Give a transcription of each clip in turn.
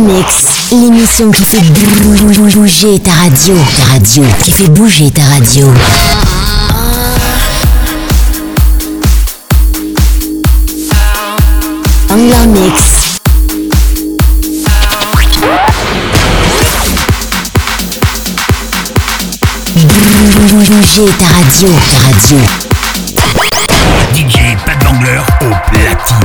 Mix, l'émission qui fait bouger ta radio. Ta radio, qui fait bouger ta radio. Vangler Mix. Bouger ta radio. Ta radio. DJ Pat Bangler au platine.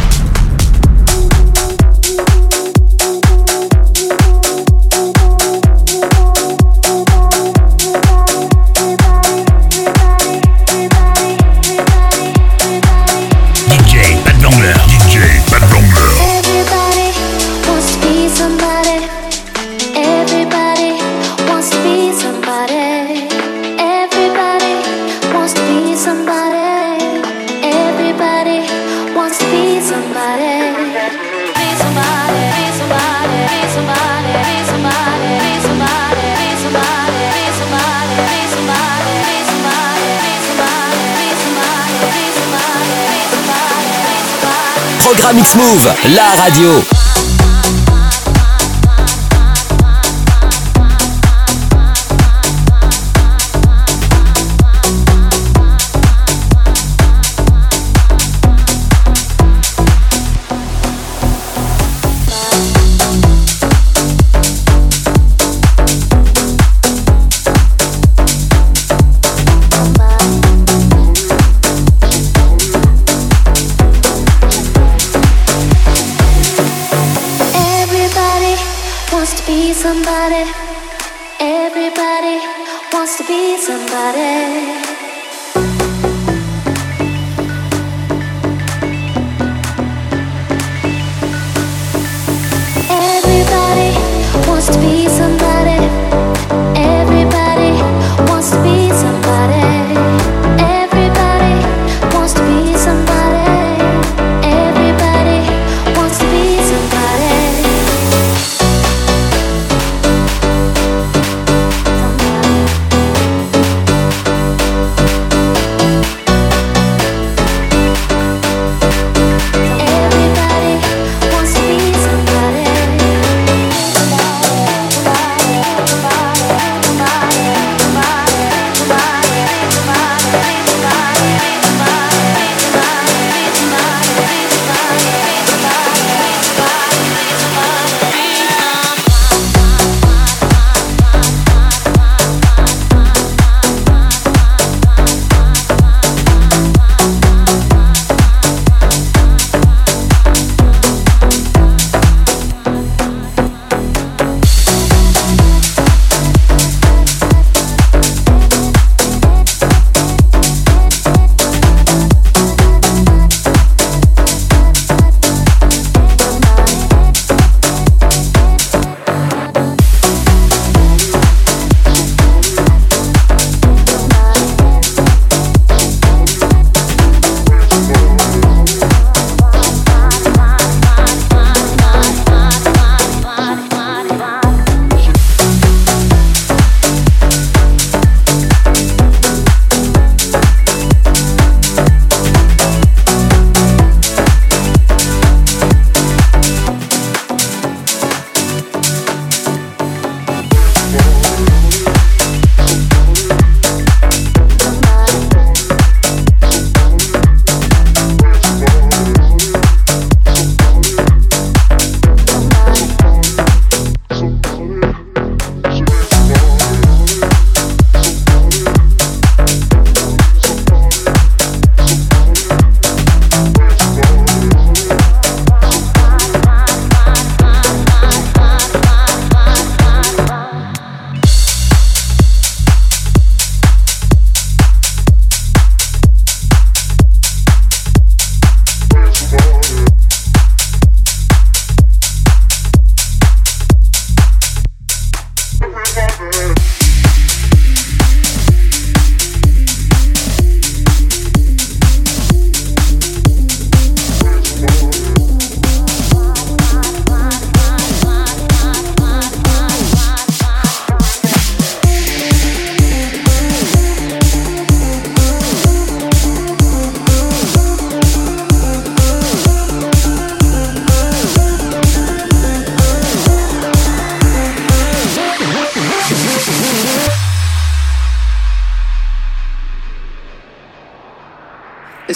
Mix Move, la radio.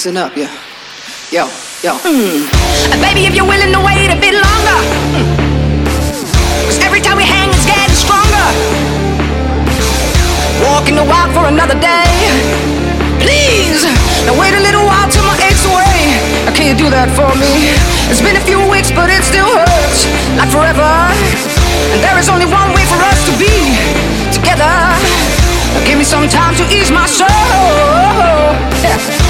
Listen up, yeah. Yo, yo. Mm. Baby, if you're willing to wait a bit longer. Mm. Cause every time we hang, it's getting stronger. Walking the walk for another day. Please, now wait a little while till my aches away. Now, can you do that for me? It's been a few weeks, but it still hurts. Like forever. And there is only one way for us to be together. Now, give me some time to ease my soul. Yeah.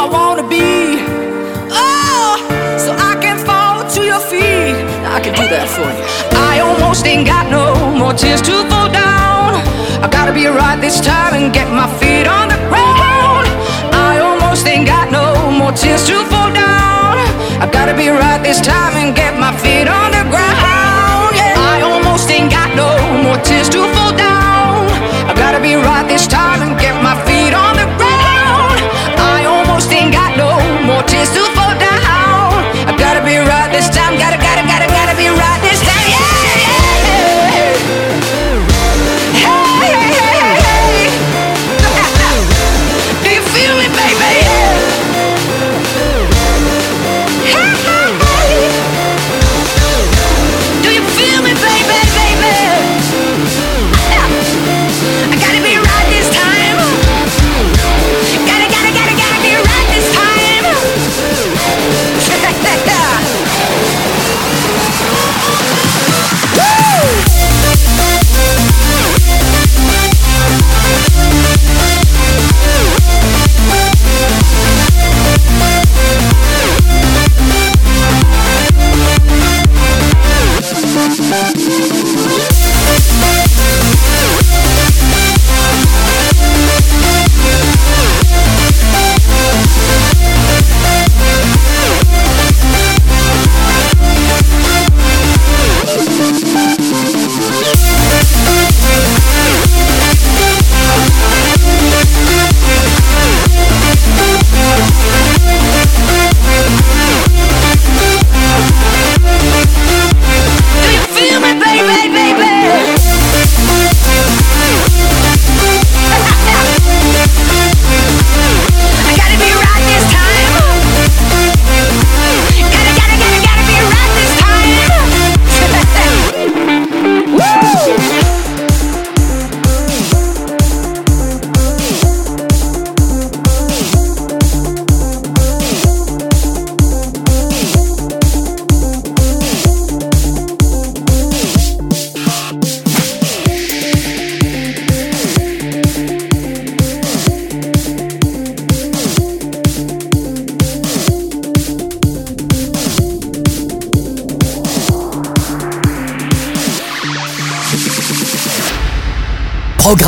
I wanna be. Oh, so I can fall to your feet. I can do that for you. I almost ain't got no more tears to fall down. I gotta be right this time and get my feet on the ground. I almost ain't got no more tears to fall down. I gotta be right this time and get my feet on the ground. Yeah. I almost ain't got no more tears to fall down. I gotta be right this time and get my feet on the ground.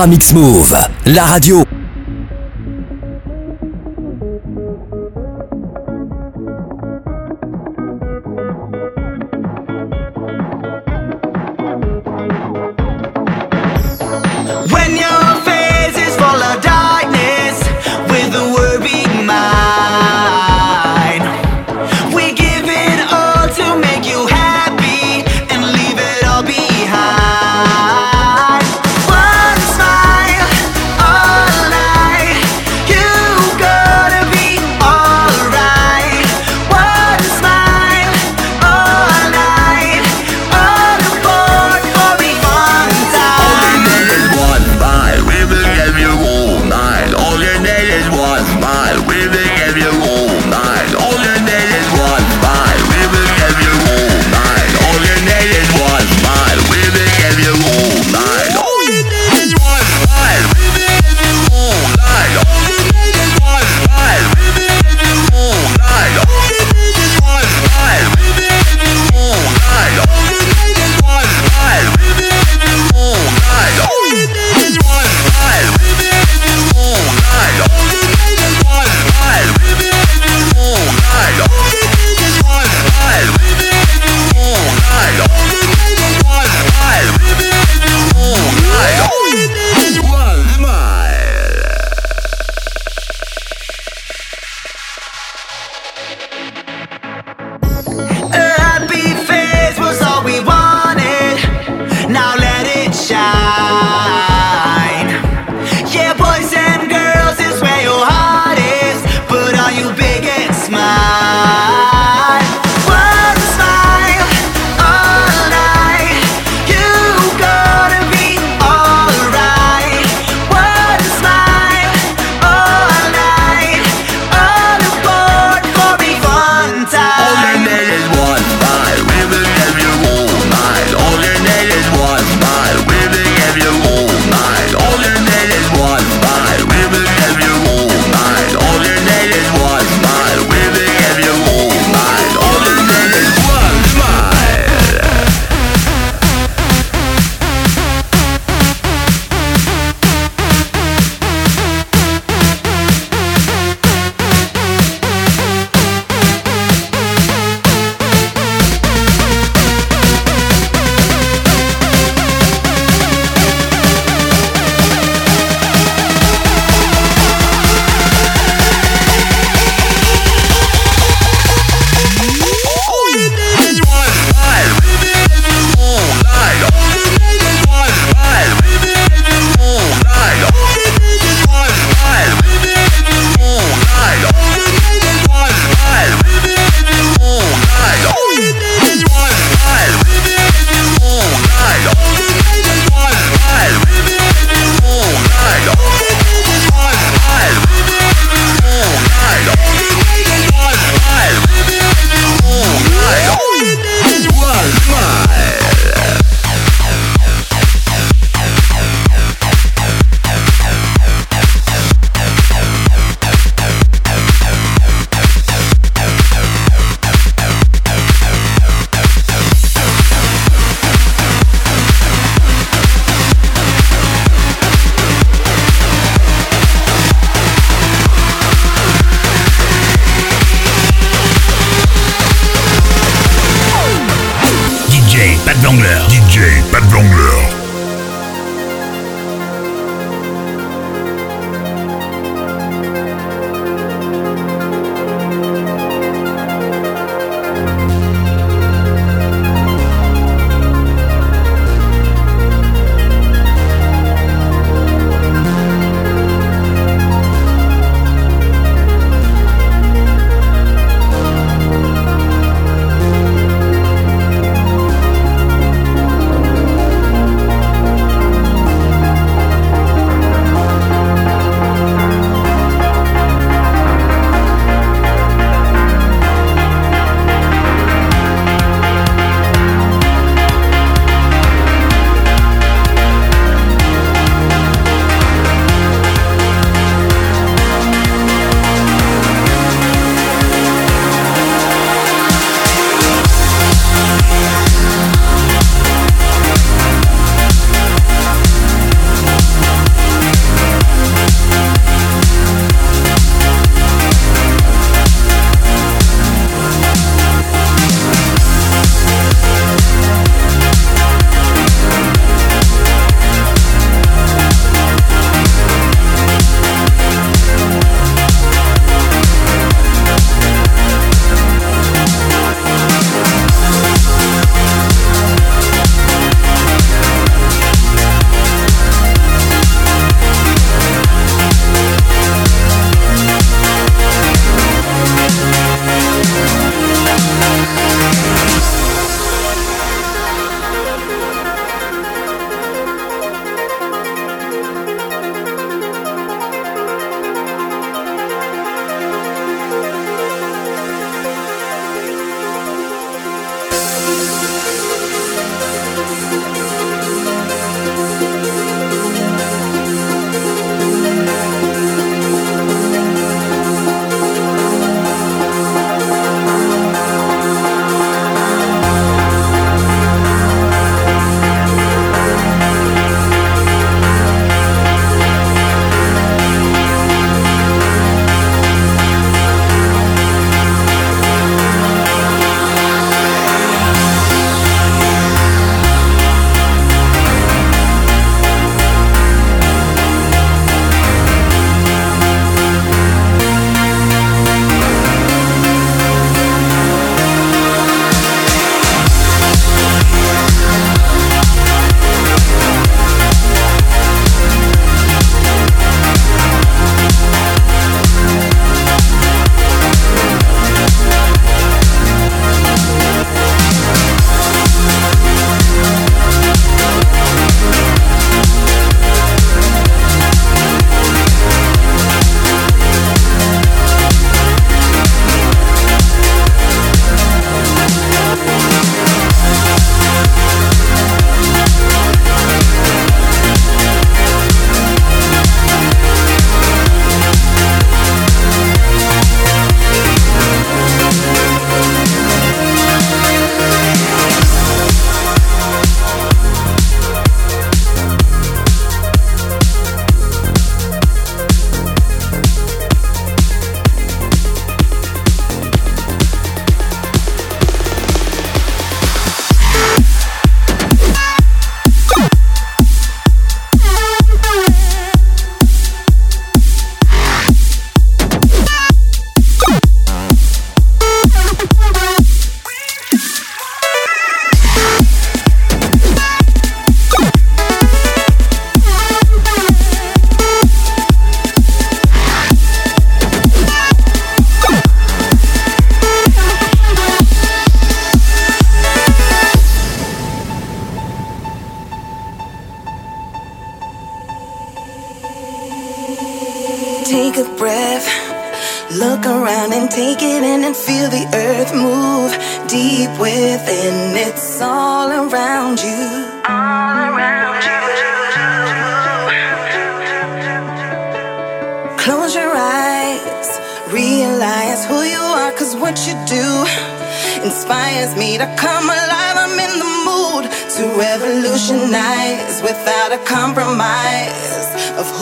Mix Move, la radio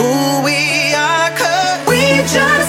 who we are, cause we just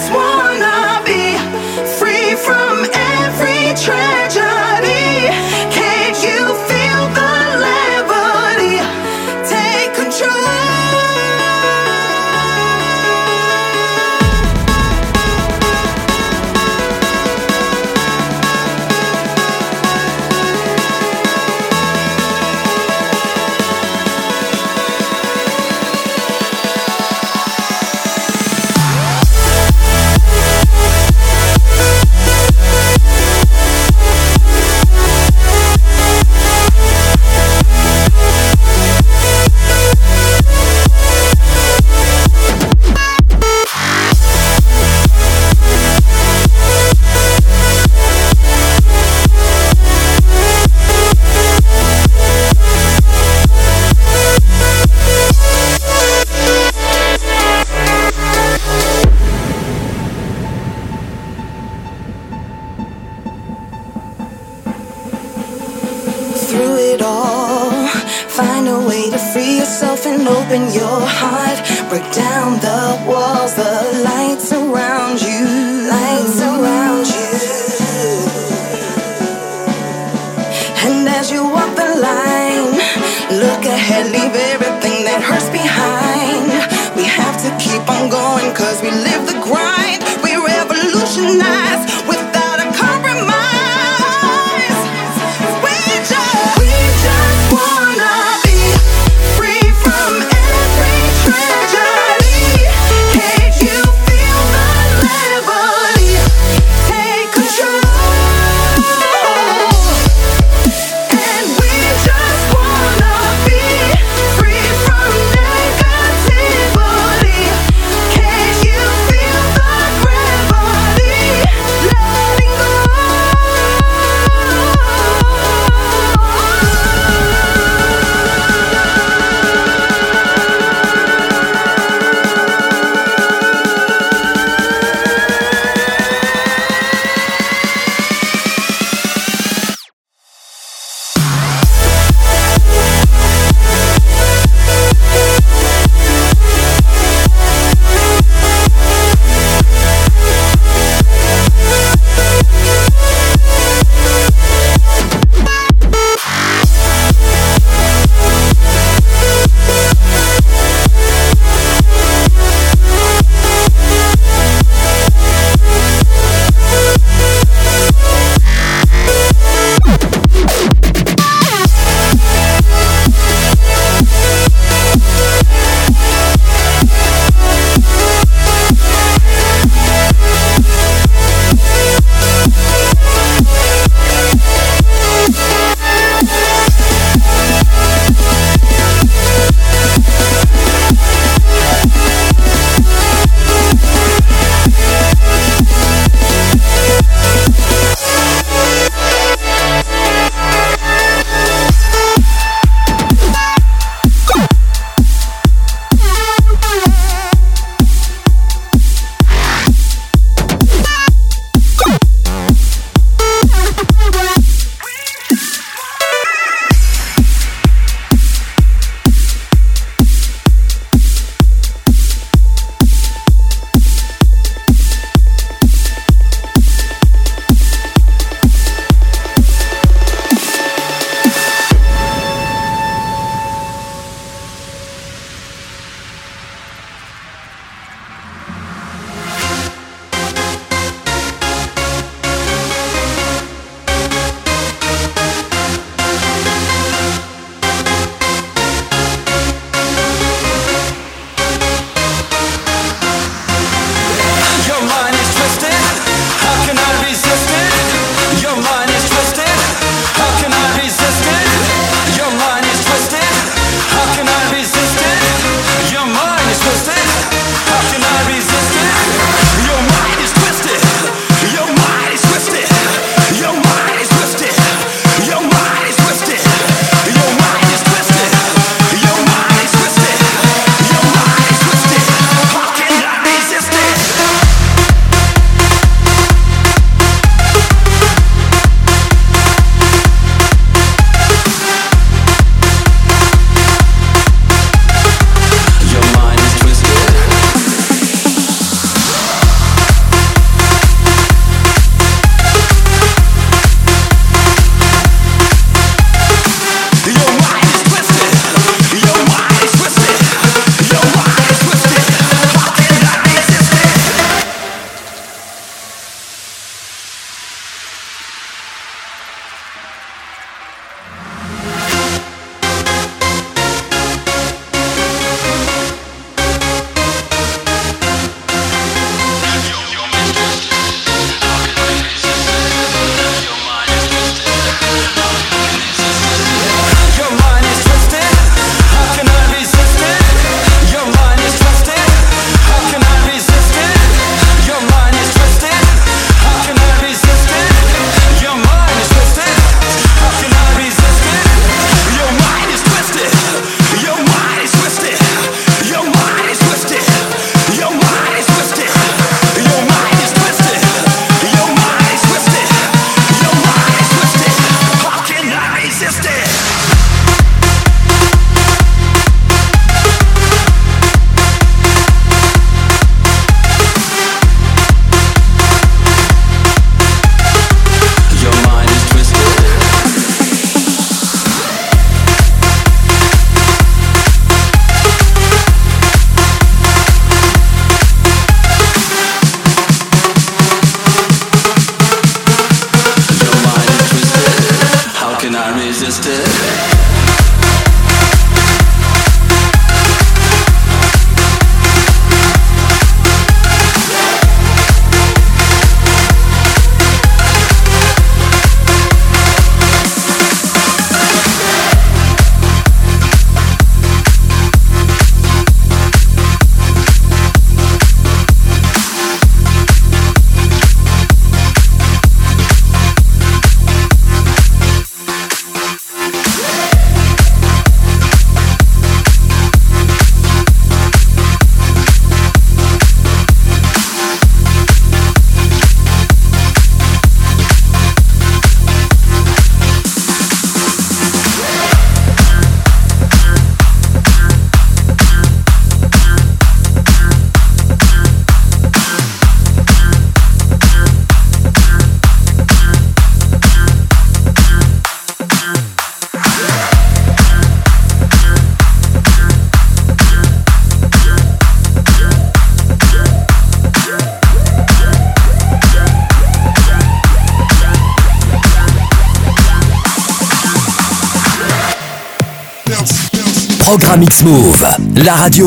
Programme X-Move, la radio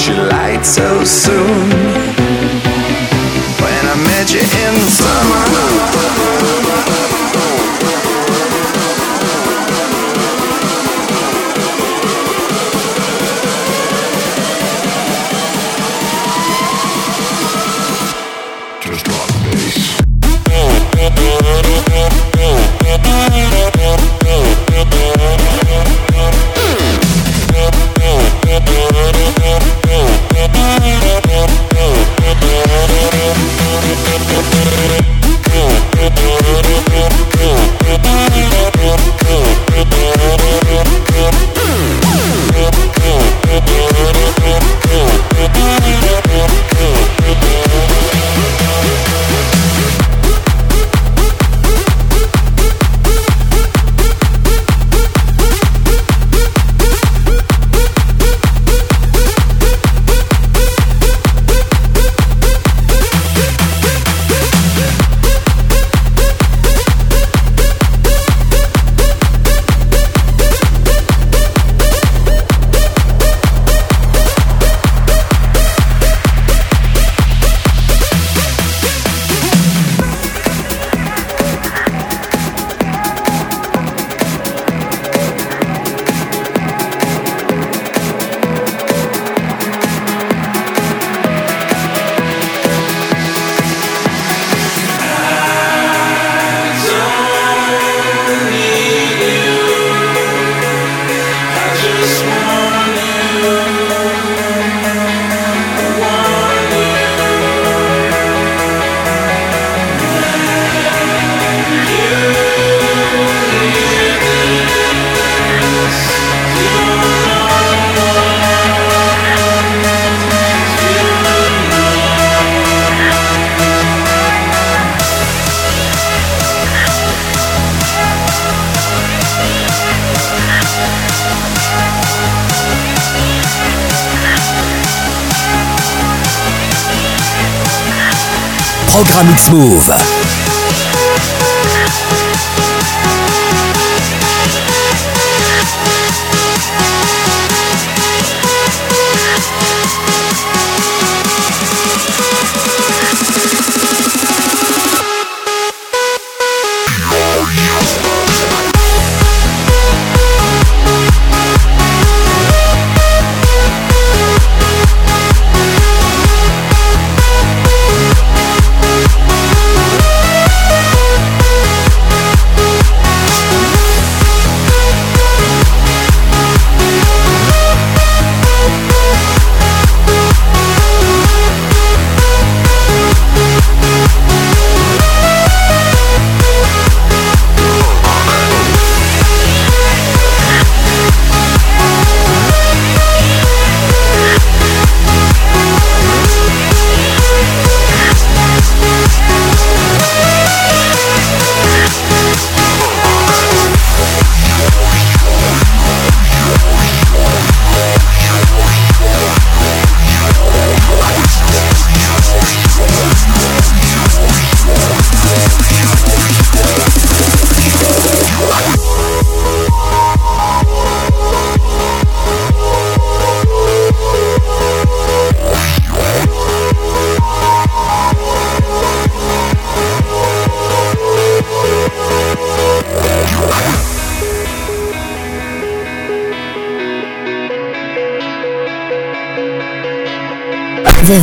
but you lied so soon. When I met you in the summer. Programme X-Move.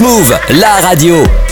Move, la radio.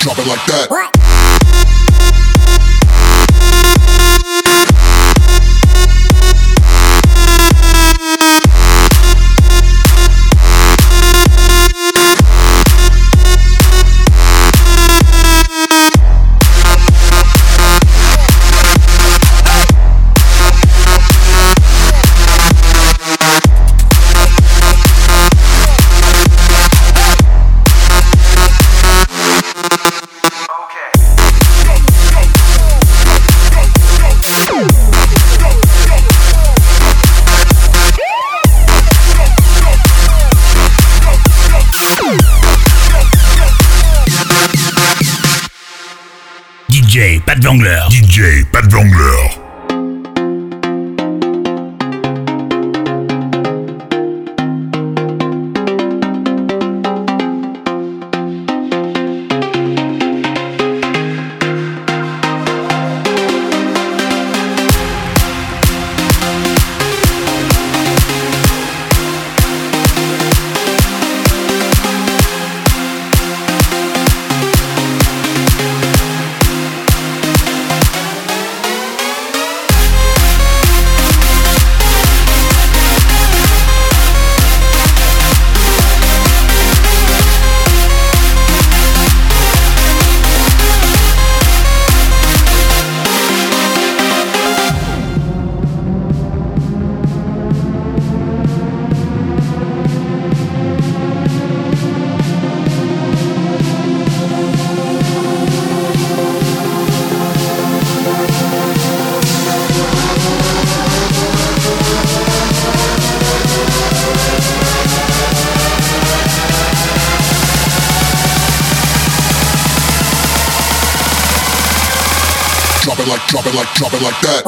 Drop it like, that. What? DJ Pat Wangler. Like, drop it like, that.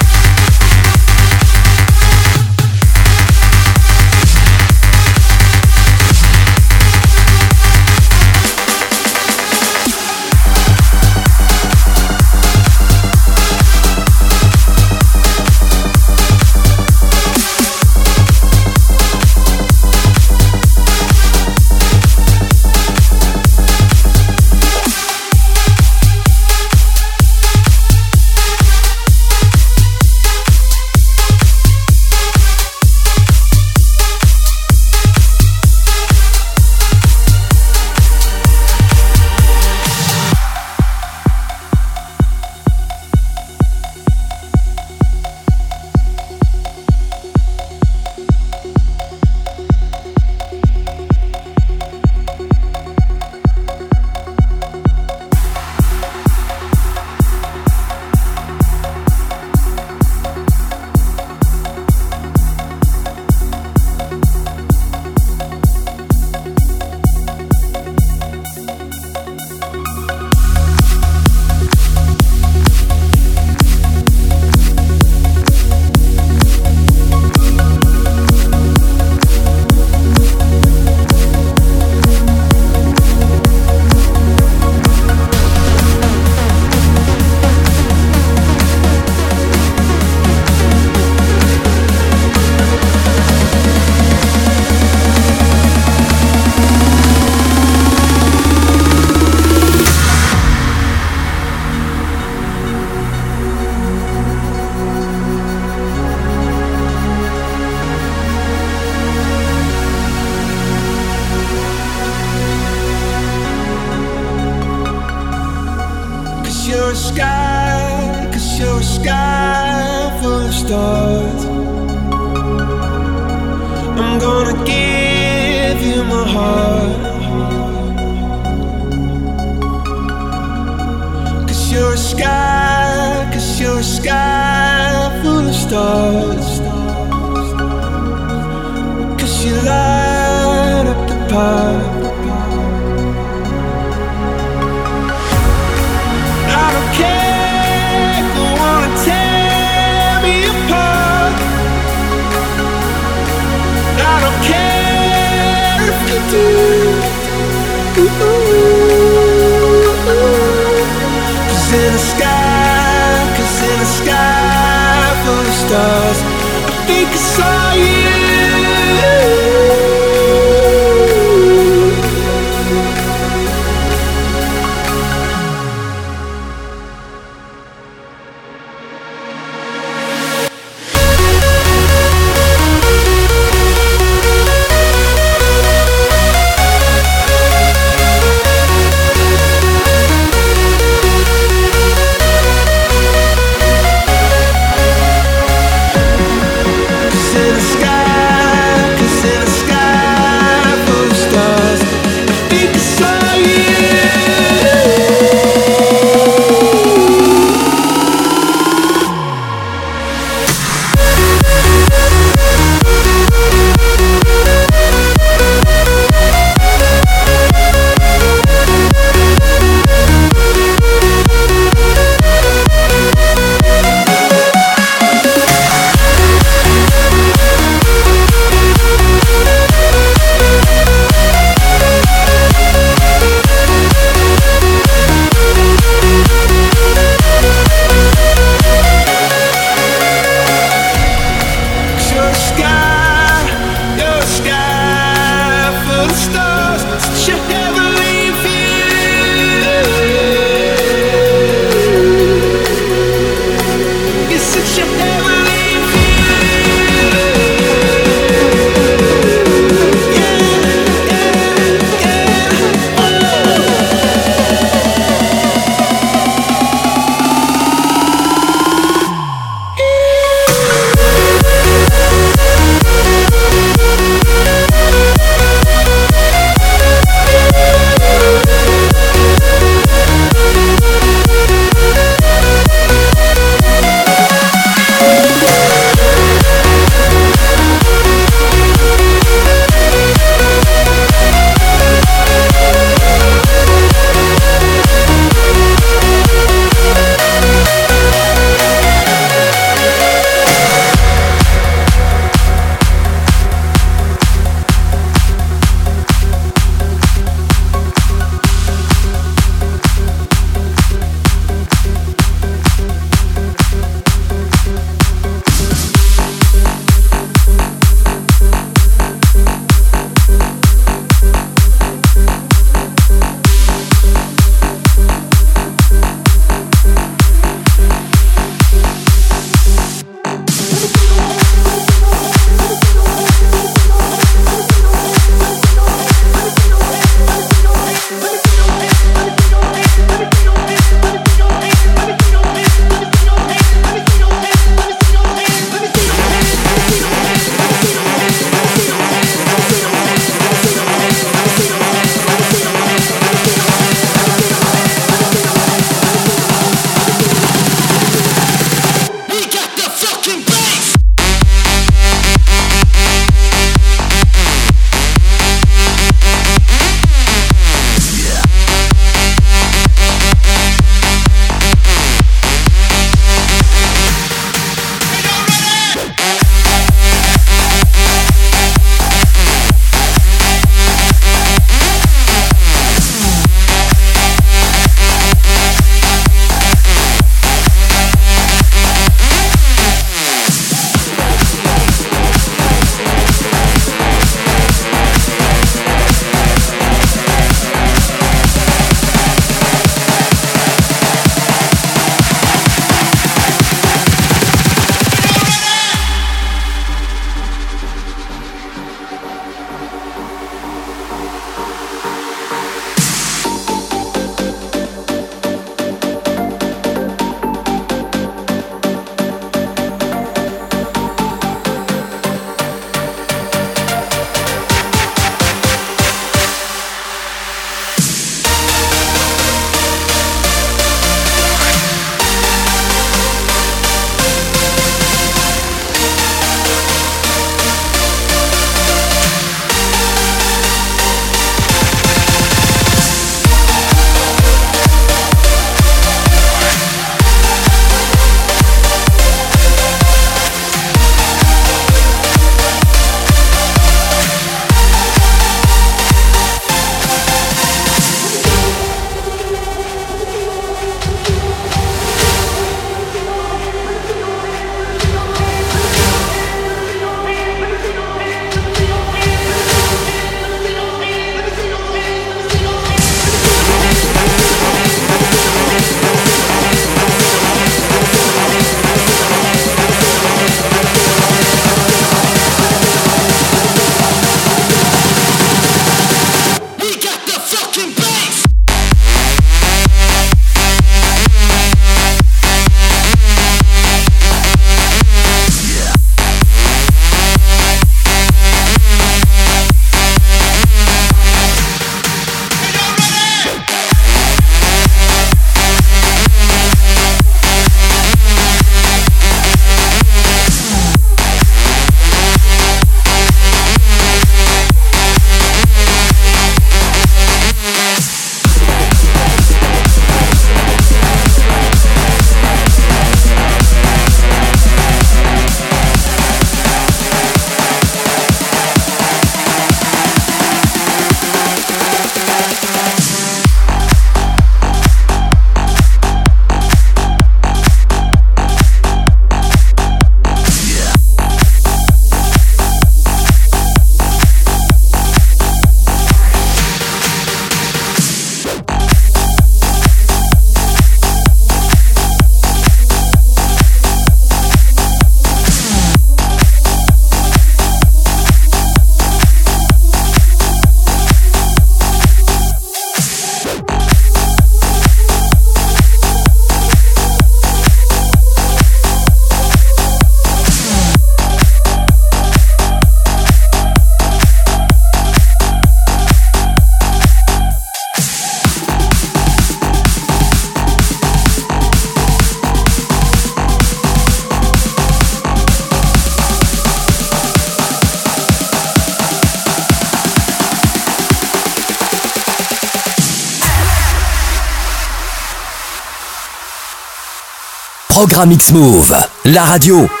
Mix Move, la radio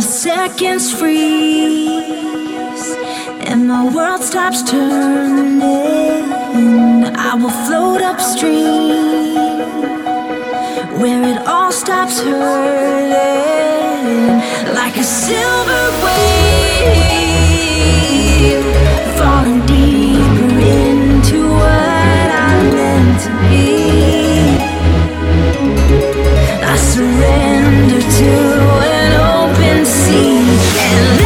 seconds freeze and my world stops turning, I will float upstream where it all stops hurting like a silver wave falling deeper into what I'm meant to be. I surrender to an